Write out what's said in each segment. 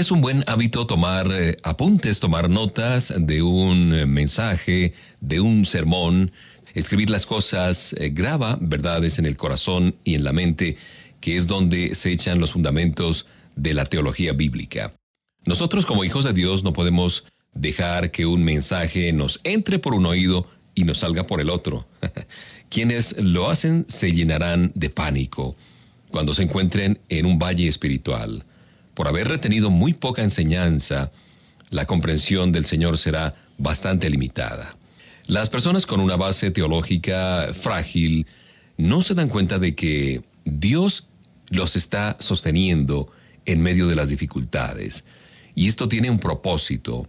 Es un buen hábito tomar eh, apuntes, tomar notas de un eh, mensaje, de un sermón, escribir las cosas, eh, graba verdades en el corazón y en la mente, que es donde se echan los fundamentos de la teología bíblica. Nosotros como hijos de Dios no podemos dejar que un mensaje nos entre por un oído y nos salga por el otro. Quienes lo hacen se llenarán de pánico cuando se encuentren en un valle espiritual por haber retenido muy poca enseñanza, la comprensión del Señor será bastante limitada. Las personas con una base teológica frágil no se dan cuenta de que Dios los está sosteniendo en medio de las dificultades. Y esto tiene un propósito.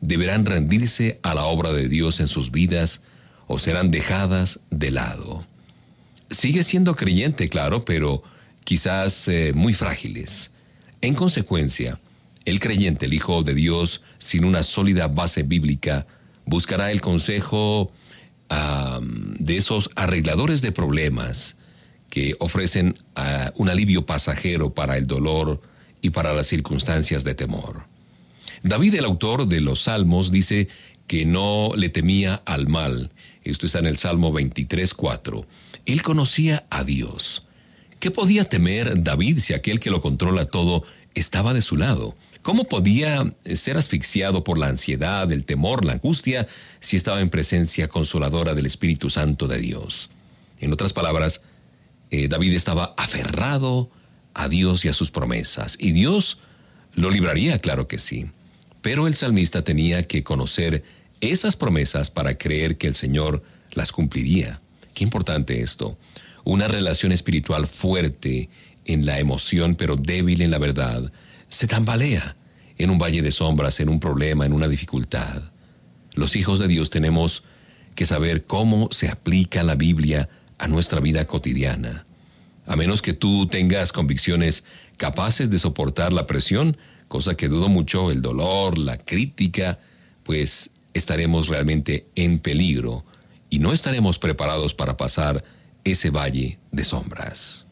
Deberán rendirse a la obra de Dios en sus vidas o serán dejadas de lado. Sigue siendo creyente, claro, pero quizás eh, muy frágiles. En consecuencia, el creyente, el Hijo de Dios, sin una sólida base bíblica, buscará el consejo de esos arregladores de problemas que ofrecen un alivio pasajero para el dolor y para las circunstancias de temor. David, el autor de los Salmos, dice que no le temía al mal. Esto está en el Salmo 23.4. Él conocía a Dios. ¿Qué podía temer David si aquel que lo controla todo estaba de su lado? ¿Cómo podía ser asfixiado por la ansiedad, el temor, la angustia, si estaba en presencia consoladora del Espíritu Santo de Dios? En otras palabras, eh, David estaba aferrado a Dios y a sus promesas, y Dios lo libraría, claro que sí. Pero el salmista tenía que conocer esas promesas para creer que el Señor las cumpliría. Qué importante esto una relación espiritual fuerte en la emoción pero débil en la verdad, se tambalea en un valle de sombras, en un problema, en una dificultad. Los hijos de Dios tenemos que saber cómo se aplica la Biblia a nuestra vida cotidiana. A menos que tú tengas convicciones capaces de soportar la presión, cosa que dudo mucho, el dolor, la crítica, pues estaremos realmente en peligro y no estaremos preparados para pasar ese valle de sombras.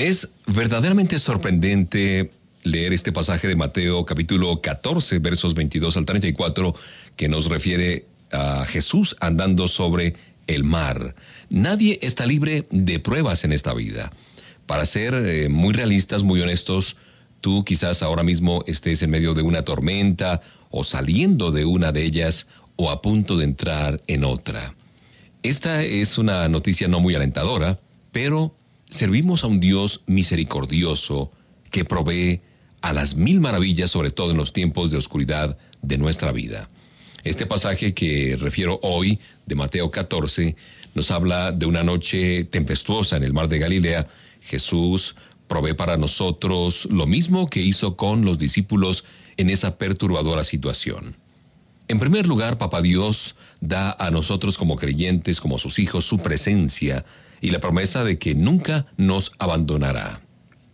Es verdaderamente sorprendente leer este pasaje de Mateo capítulo 14 versos 22 al 34 que nos refiere a Jesús andando sobre el mar. Nadie está libre de pruebas en esta vida. Para ser eh, muy realistas, muy honestos, tú quizás ahora mismo estés en medio de una tormenta o saliendo de una de ellas o a punto de entrar en otra. Esta es una noticia no muy alentadora, pero servimos a un Dios misericordioso que provee a las mil maravillas, sobre todo en los tiempos de oscuridad de nuestra vida. Este pasaje que refiero hoy, de Mateo 14, nos habla de una noche tempestuosa en el mar de Galilea. Jesús provee para nosotros lo mismo que hizo con los discípulos en esa perturbadora situación. En primer lugar, Papá Dios da a nosotros como creyentes, como sus hijos, su presencia y la promesa de que nunca nos abandonará.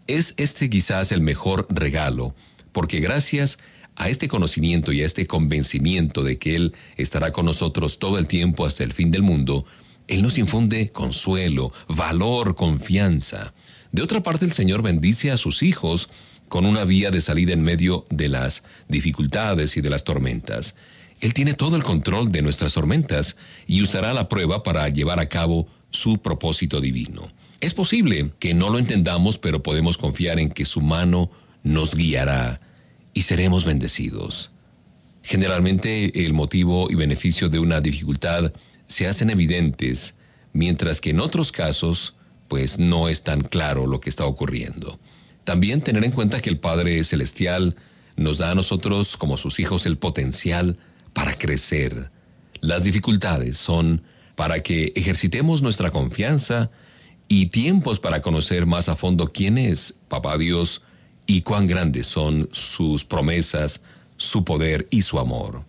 Es este quizás el mejor regalo, porque gracias a este conocimiento y a este convencimiento de que Él estará con nosotros todo el tiempo hasta el fin del mundo, Él nos infunde consuelo, valor, confianza. De otra parte, el Señor bendice a sus hijos con una vía de salida en medio de las dificultades y de las tormentas. Él tiene todo el control de nuestras tormentas y usará la prueba para llevar a cabo su propósito divino. Es posible que no lo entendamos, pero podemos confiar en que su mano nos guiará y seremos bendecidos. Generalmente el motivo y beneficio de una dificultad se hacen evidentes, mientras que en otros casos, pues no es tan claro lo que está ocurriendo. También tener en cuenta que el Padre Celestial nos da a nosotros como sus hijos el potencial para crecer. Las dificultades son para que ejercitemos nuestra confianza y tiempos para conocer más a fondo quién es Papá Dios y cuán grandes son sus promesas, su poder y su amor.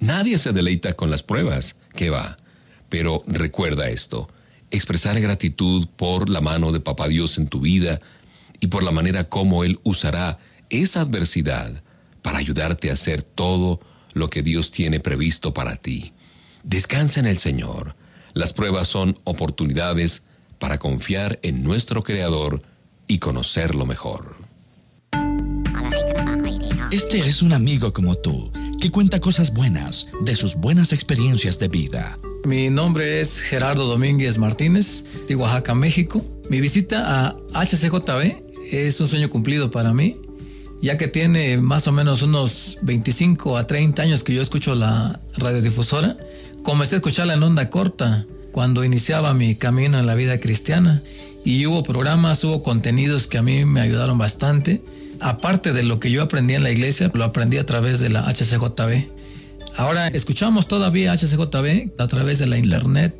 Nadie se deleita con las pruebas, que va. Pero recuerda esto, expresar gratitud por la mano de Papá Dios en tu vida y por la manera como Él usará esa adversidad para ayudarte a hacer todo lo que Dios tiene previsto para ti. Descansa en el Señor las pruebas son oportunidades para confiar en nuestro Creador y conocerlo mejor. Este es un amigo como tú, que cuenta cosas buenas de sus buenas experiencias de vida. Mi nombre es Gerardo Domínguez Martínez, de Oaxaca, México. Mi visita a HCJB es un sueño cumplido para mí, ya que tiene más o menos unos 25 a 30 años que yo escucho la radiodifusora Comencé a escucharla en onda corta cuando iniciaba mi camino en la vida cristiana y hubo programas, hubo contenidos que a mí me ayudaron bastante. Aparte de lo que yo aprendí en la iglesia, lo aprendí a través de la HCJB. Ahora escuchamos todavía HCJB a través de la internet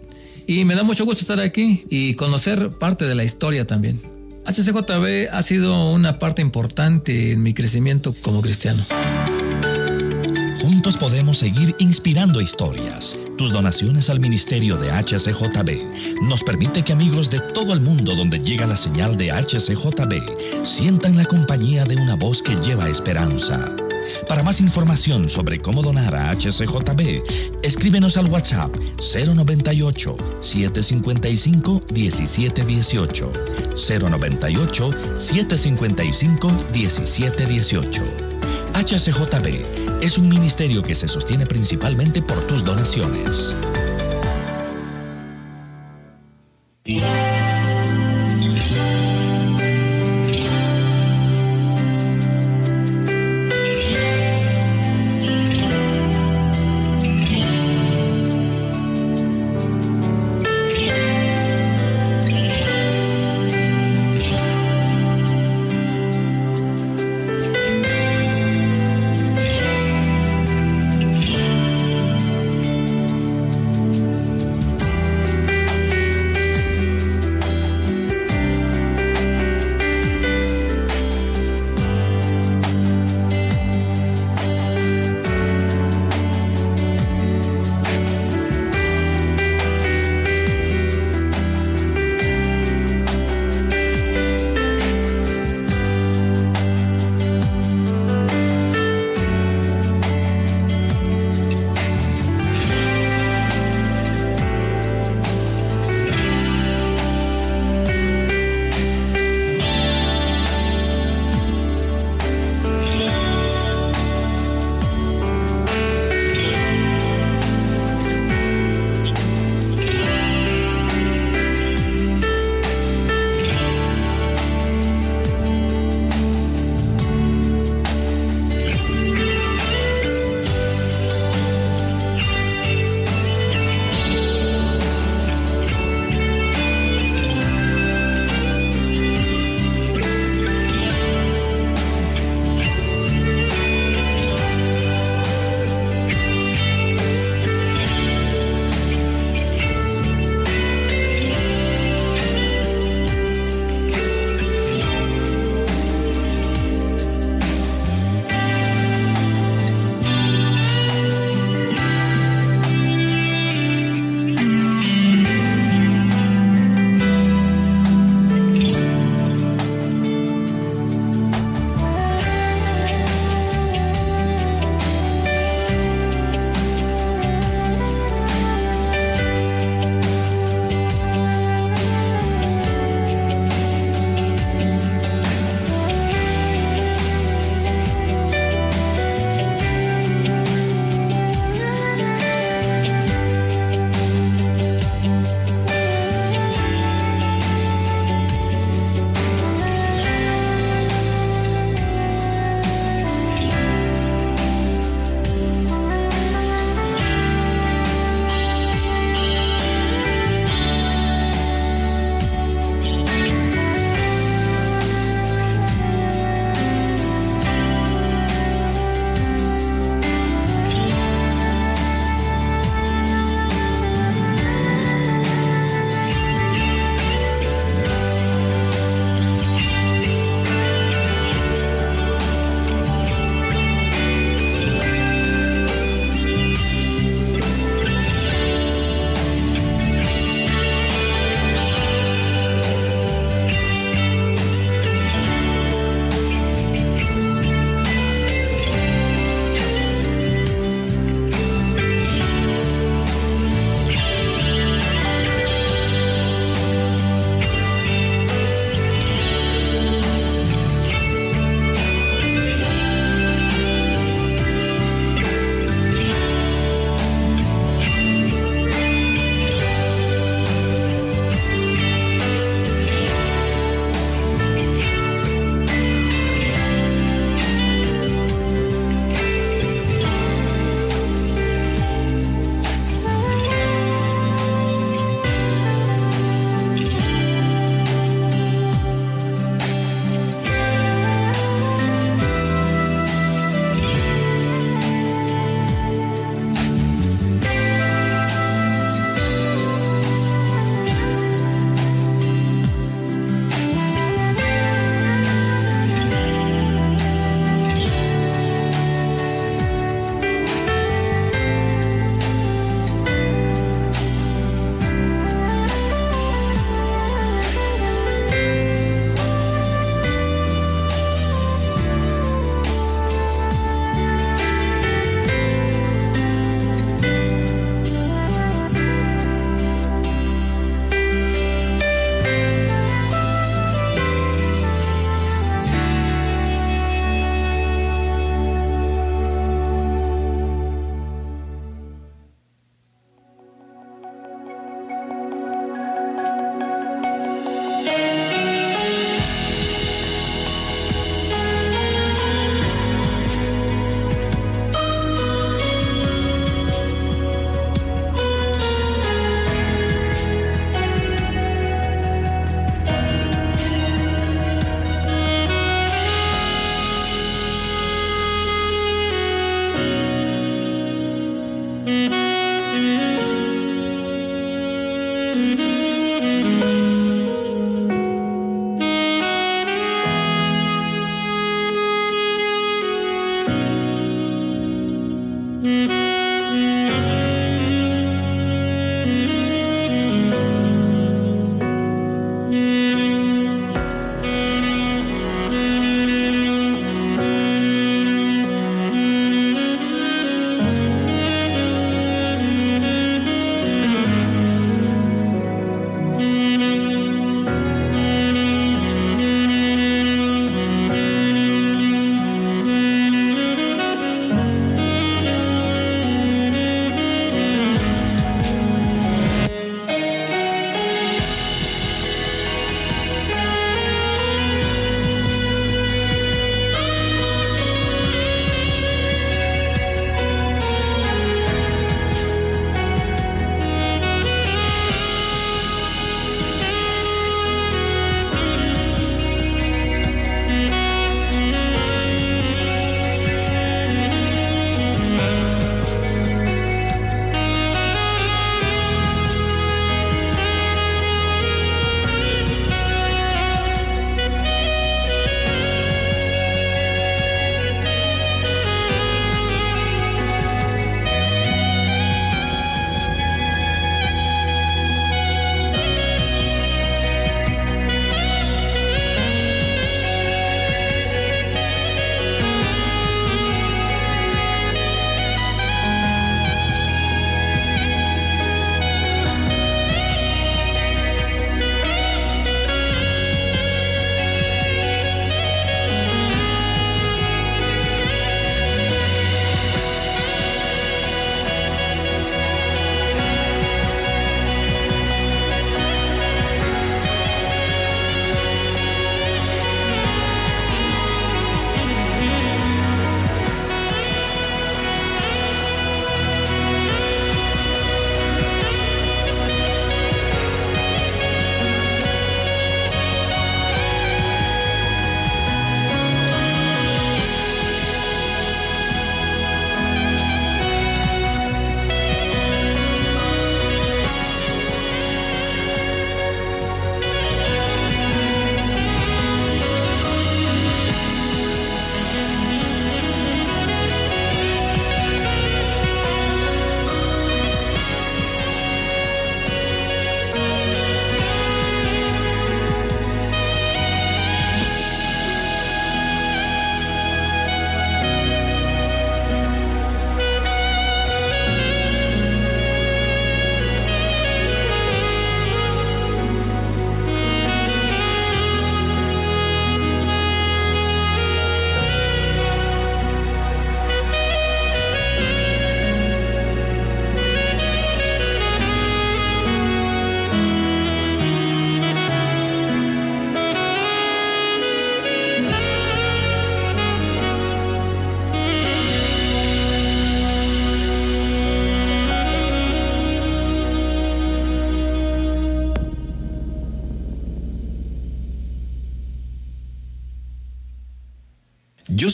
y me da mucho gusto estar aquí y conocer parte de la historia también. HCJB ha sido una parte importante en mi crecimiento como cristiano. Juntos podemos seguir inspirando historias. Tus donaciones al ministerio de HCJB nos permite que amigos de todo el mundo donde llega la señal de HCJB sientan la compañía de una voz que lleva esperanza. Para más información sobre cómo donar a HCJB, escríbenos al WhatsApp 098 755 1718 098 755 1718 HCJB es un ministerio que se sostiene principalmente por tus donaciones.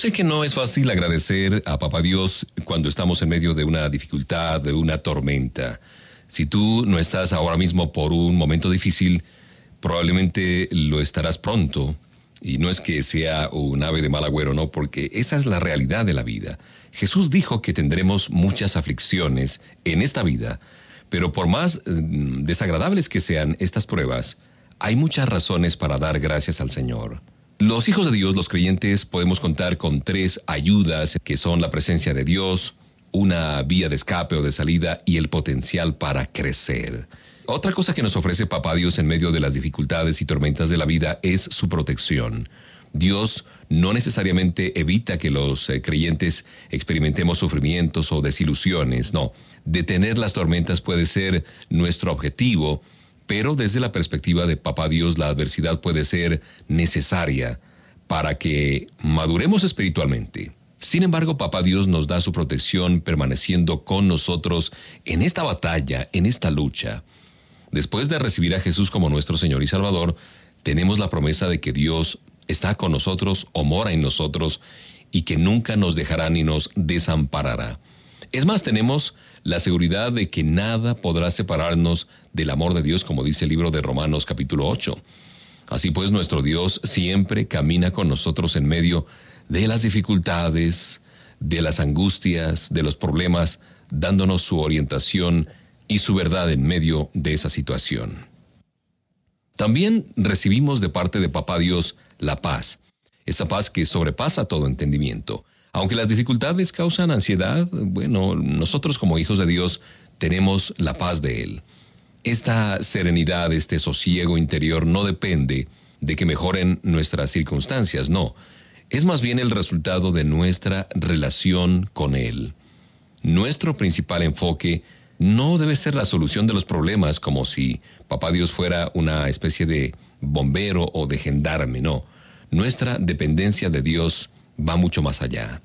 Sé que no es fácil agradecer a Papá Dios cuando estamos en medio de una dificultad, de una tormenta. Si tú no estás ahora mismo por un momento difícil, probablemente lo estarás pronto. Y no es que sea un ave de mal agüero, no, porque esa es la realidad de la vida. Jesús dijo que tendremos muchas aflicciones en esta vida, pero por más mm, desagradables que sean estas pruebas, hay muchas razones para dar gracias al Señor. Los hijos de Dios, los creyentes, podemos contar con tres ayudas que son la presencia de Dios, una vía de escape o de salida y el potencial para crecer. Otra cosa que nos ofrece Papá Dios en medio de las dificultades y tormentas de la vida es su protección. Dios no necesariamente evita que los eh, creyentes experimentemos sufrimientos o desilusiones, no. Detener las tormentas puede ser nuestro objetivo, pero desde la perspectiva de Papá Dios, la adversidad puede ser necesaria para que maduremos espiritualmente. Sin embargo, Papá Dios nos da su protección permaneciendo con nosotros en esta batalla, en esta lucha. Después de recibir a Jesús como nuestro Señor y Salvador, tenemos la promesa de que Dios está con nosotros o mora en nosotros y que nunca nos dejará ni nos desamparará. Es más, tenemos la seguridad de que nada podrá separarnos del amor de Dios, como dice el libro de Romanos capítulo 8. Así pues, nuestro Dios siempre camina con nosotros en medio de las dificultades, de las angustias, de los problemas, dándonos su orientación y su verdad en medio de esa situación. También recibimos de parte de Papá Dios la paz, esa paz que sobrepasa todo entendimiento. Aunque las dificultades causan ansiedad, bueno, nosotros como hijos de Dios tenemos la paz de Él. Esta serenidad, este sosiego interior no depende de que mejoren nuestras circunstancias, no. Es más bien el resultado de nuestra relación con Él. Nuestro principal enfoque no debe ser la solución de los problemas como si Papá Dios fuera una especie de bombero o de gendarme, no. Nuestra dependencia de Dios va mucho más allá.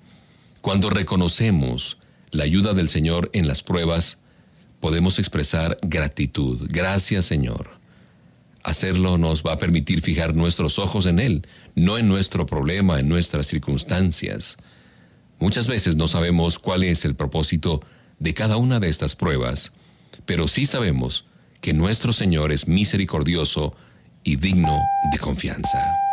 Cuando reconocemos la ayuda del Señor en las pruebas, podemos expresar gratitud. Gracias Señor. Hacerlo nos va a permitir fijar nuestros ojos en Él, no en nuestro problema, en nuestras circunstancias. Muchas veces no sabemos cuál es el propósito de cada una de estas pruebas, pero sí sabemos que nuestro Señor es misericordioso y digno de confianza.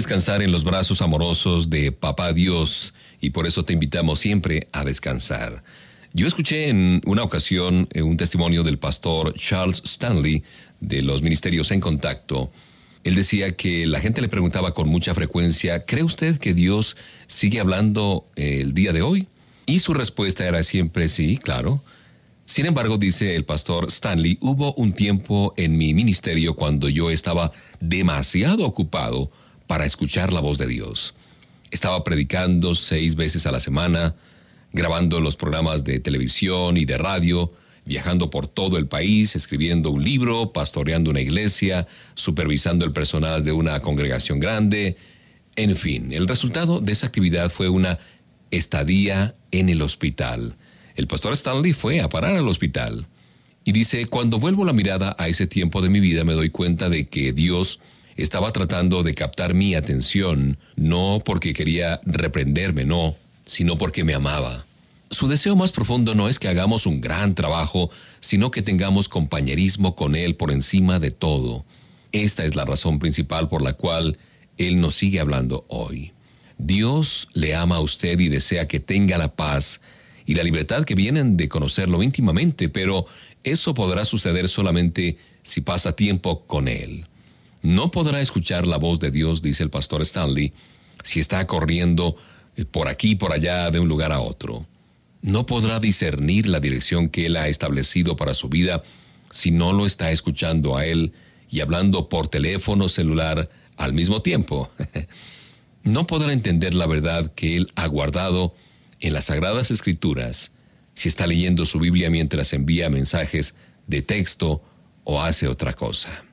Descansar en los brazos amorosos de Papá Dios y por eso te invitamos siempre a descansar. Yo escuché en una ocasión eh, un testimonio del pastor Charles Stanley de los Ministerios en Contacto. Él decía que la gente le preguntaba con mucha frecuencia, ¿cree usted que Dios sigue hablando eh, el día de hoy? Y su respuesta era siempre sí, claro. Sin embargo, dice el pastor Stanley, hubo un tiempo en mi ministerio cuando yo estaba demasiado ocupado para escuchar la voz de Dios. Estaba predicando seis veces a la semana, grabando los programas de televisión y de radio, viajando por todo el país, escribiendo un libro, pastoreando una iglesia, supervisando el personal de una congregación grande. En fin, el resultado de esa actividad fue una estadía en el hospital el pastor Stanley fue a parar al hospital y dice, cuando vuelvo la mirada a ese tiempo de mi vida me doy cuenta de que Dios estaba tratando de captar mi atención, no porque quería reprenderme, no, sino porque me amaba. Su deseo más profundo no es que hagamos un gran trabajo, sino que tengamos compañerismo con Él por encima de todo. Esta es la razón principal por la cual Él nos sigue hablando hoy. Dios le ama a usted y desea que tenga la paz y la libertad que vienen de conocerlo íntimamente, pero eso podrá suceder solamente si pasa tiempo con Él. No podrá escuchar la voz de Dios, dice el pastor Stanley, si está corriendo eh, por aquí y por allá de un lugar a otro. No podrá discernir la dirección que Él ha establecido para su vida si no lo está escuchando a Él y hablando por teléfono celular al mismo tiempo. no podrá entender la verdad que Él ha guardado en las Sagradas Escrituras si está leyendo su Biblia mientras envía mensajes de texto o hace otra cosa.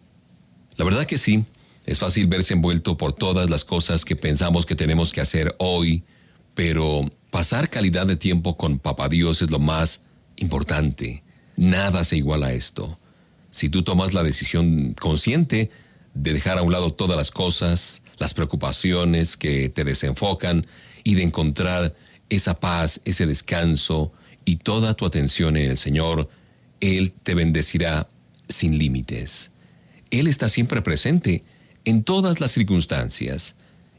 La verdad que sí, es fácil verse envuelto por todas las cosas que pensamos que tenemos que hacer hoy, pero pasar calidad de tiempo con Papá Dios es lo más importante. Nada se iguala a esto. Si tú tomas la decisión consciente de dejar a un lado todas las cosas, las preocupaciones que te desenfocan y de encontrar esa paz, ese descanso y toda tu atención en el Señor, Él te bendecirá sin límites. Él está siempre presente en todas las circunstancias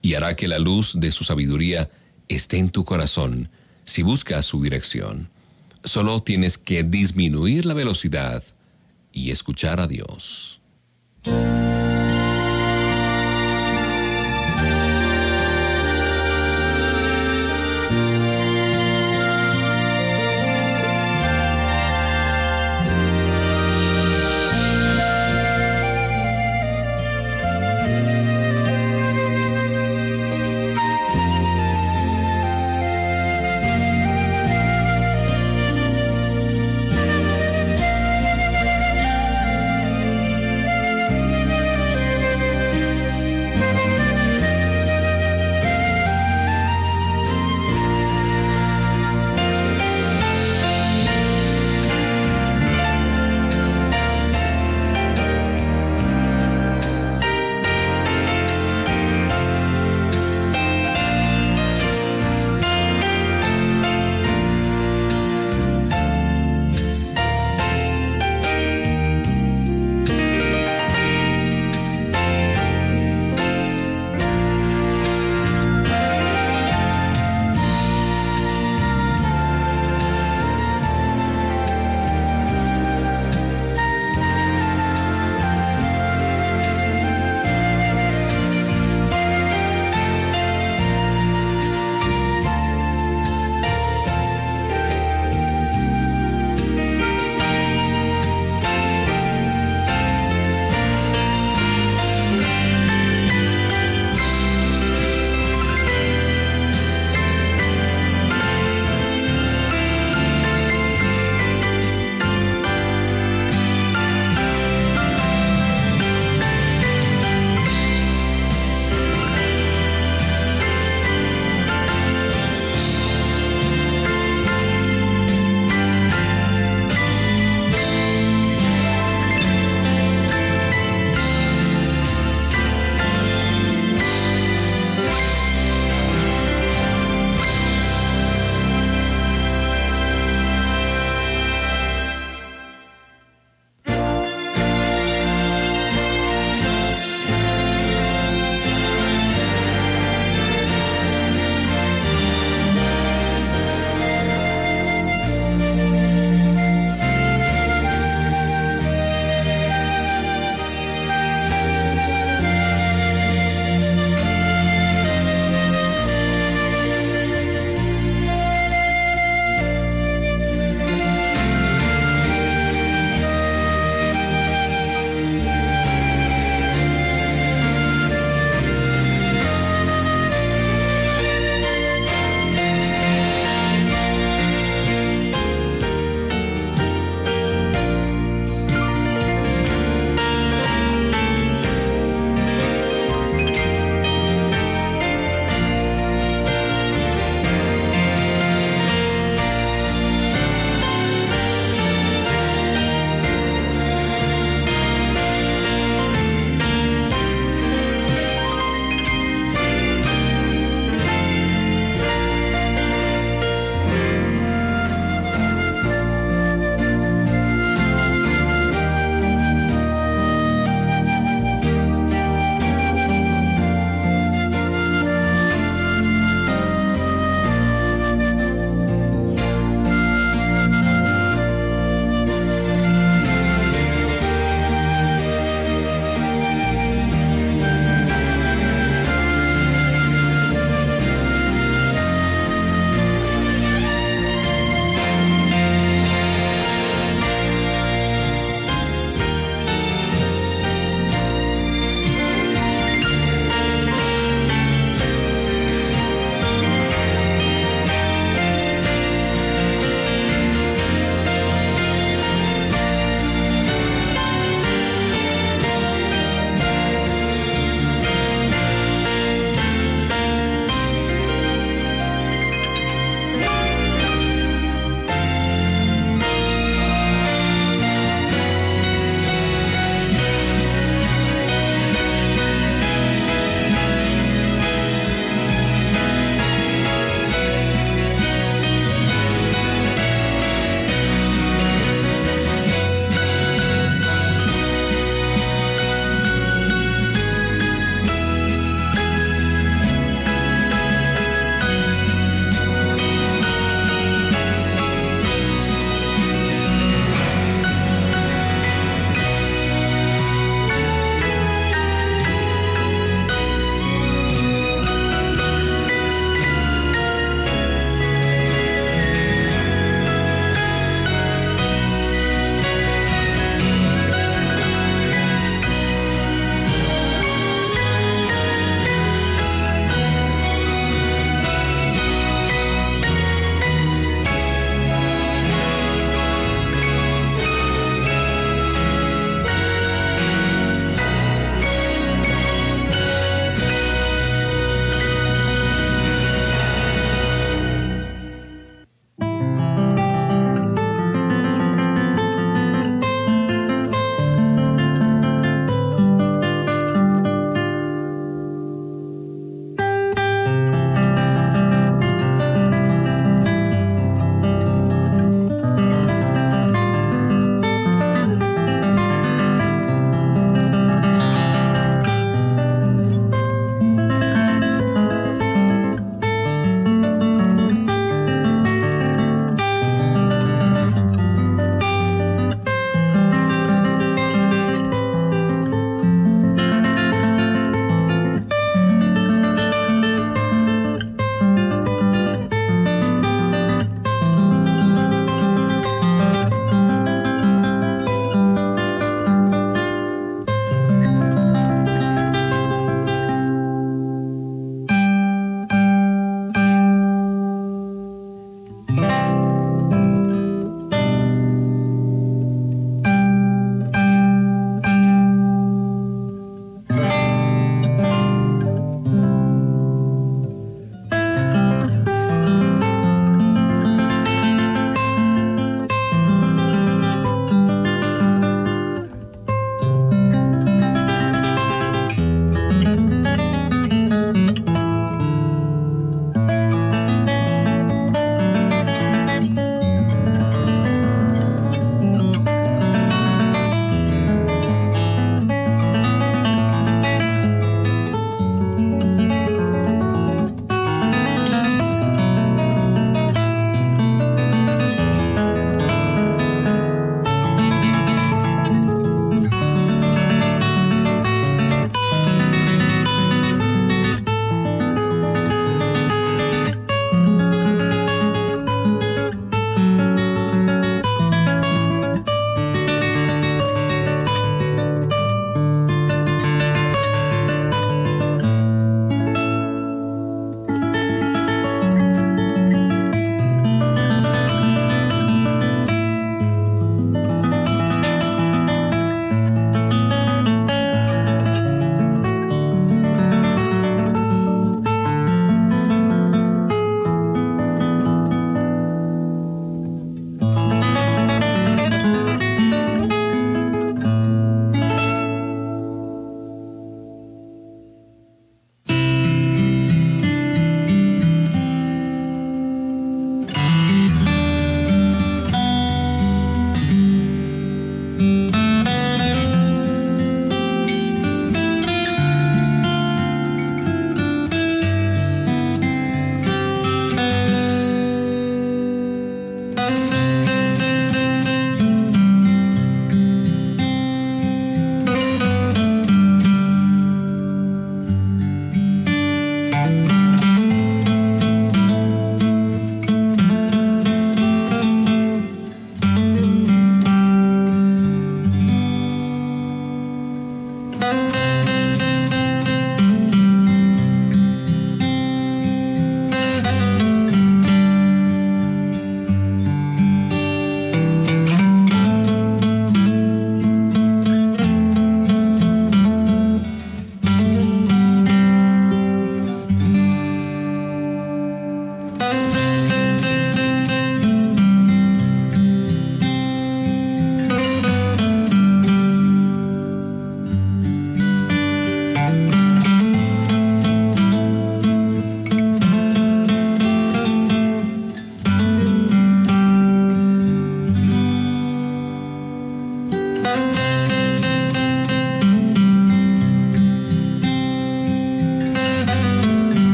y hará que la luz de su sabiduría esté en tu corazón si buscas su dirección. Solo tienes que disminuir la velocidad y escuchar a Dios.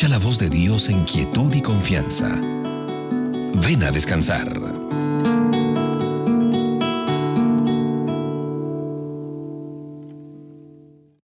Escucha la voz de Dios en quietud y confianza. Ven a descansar.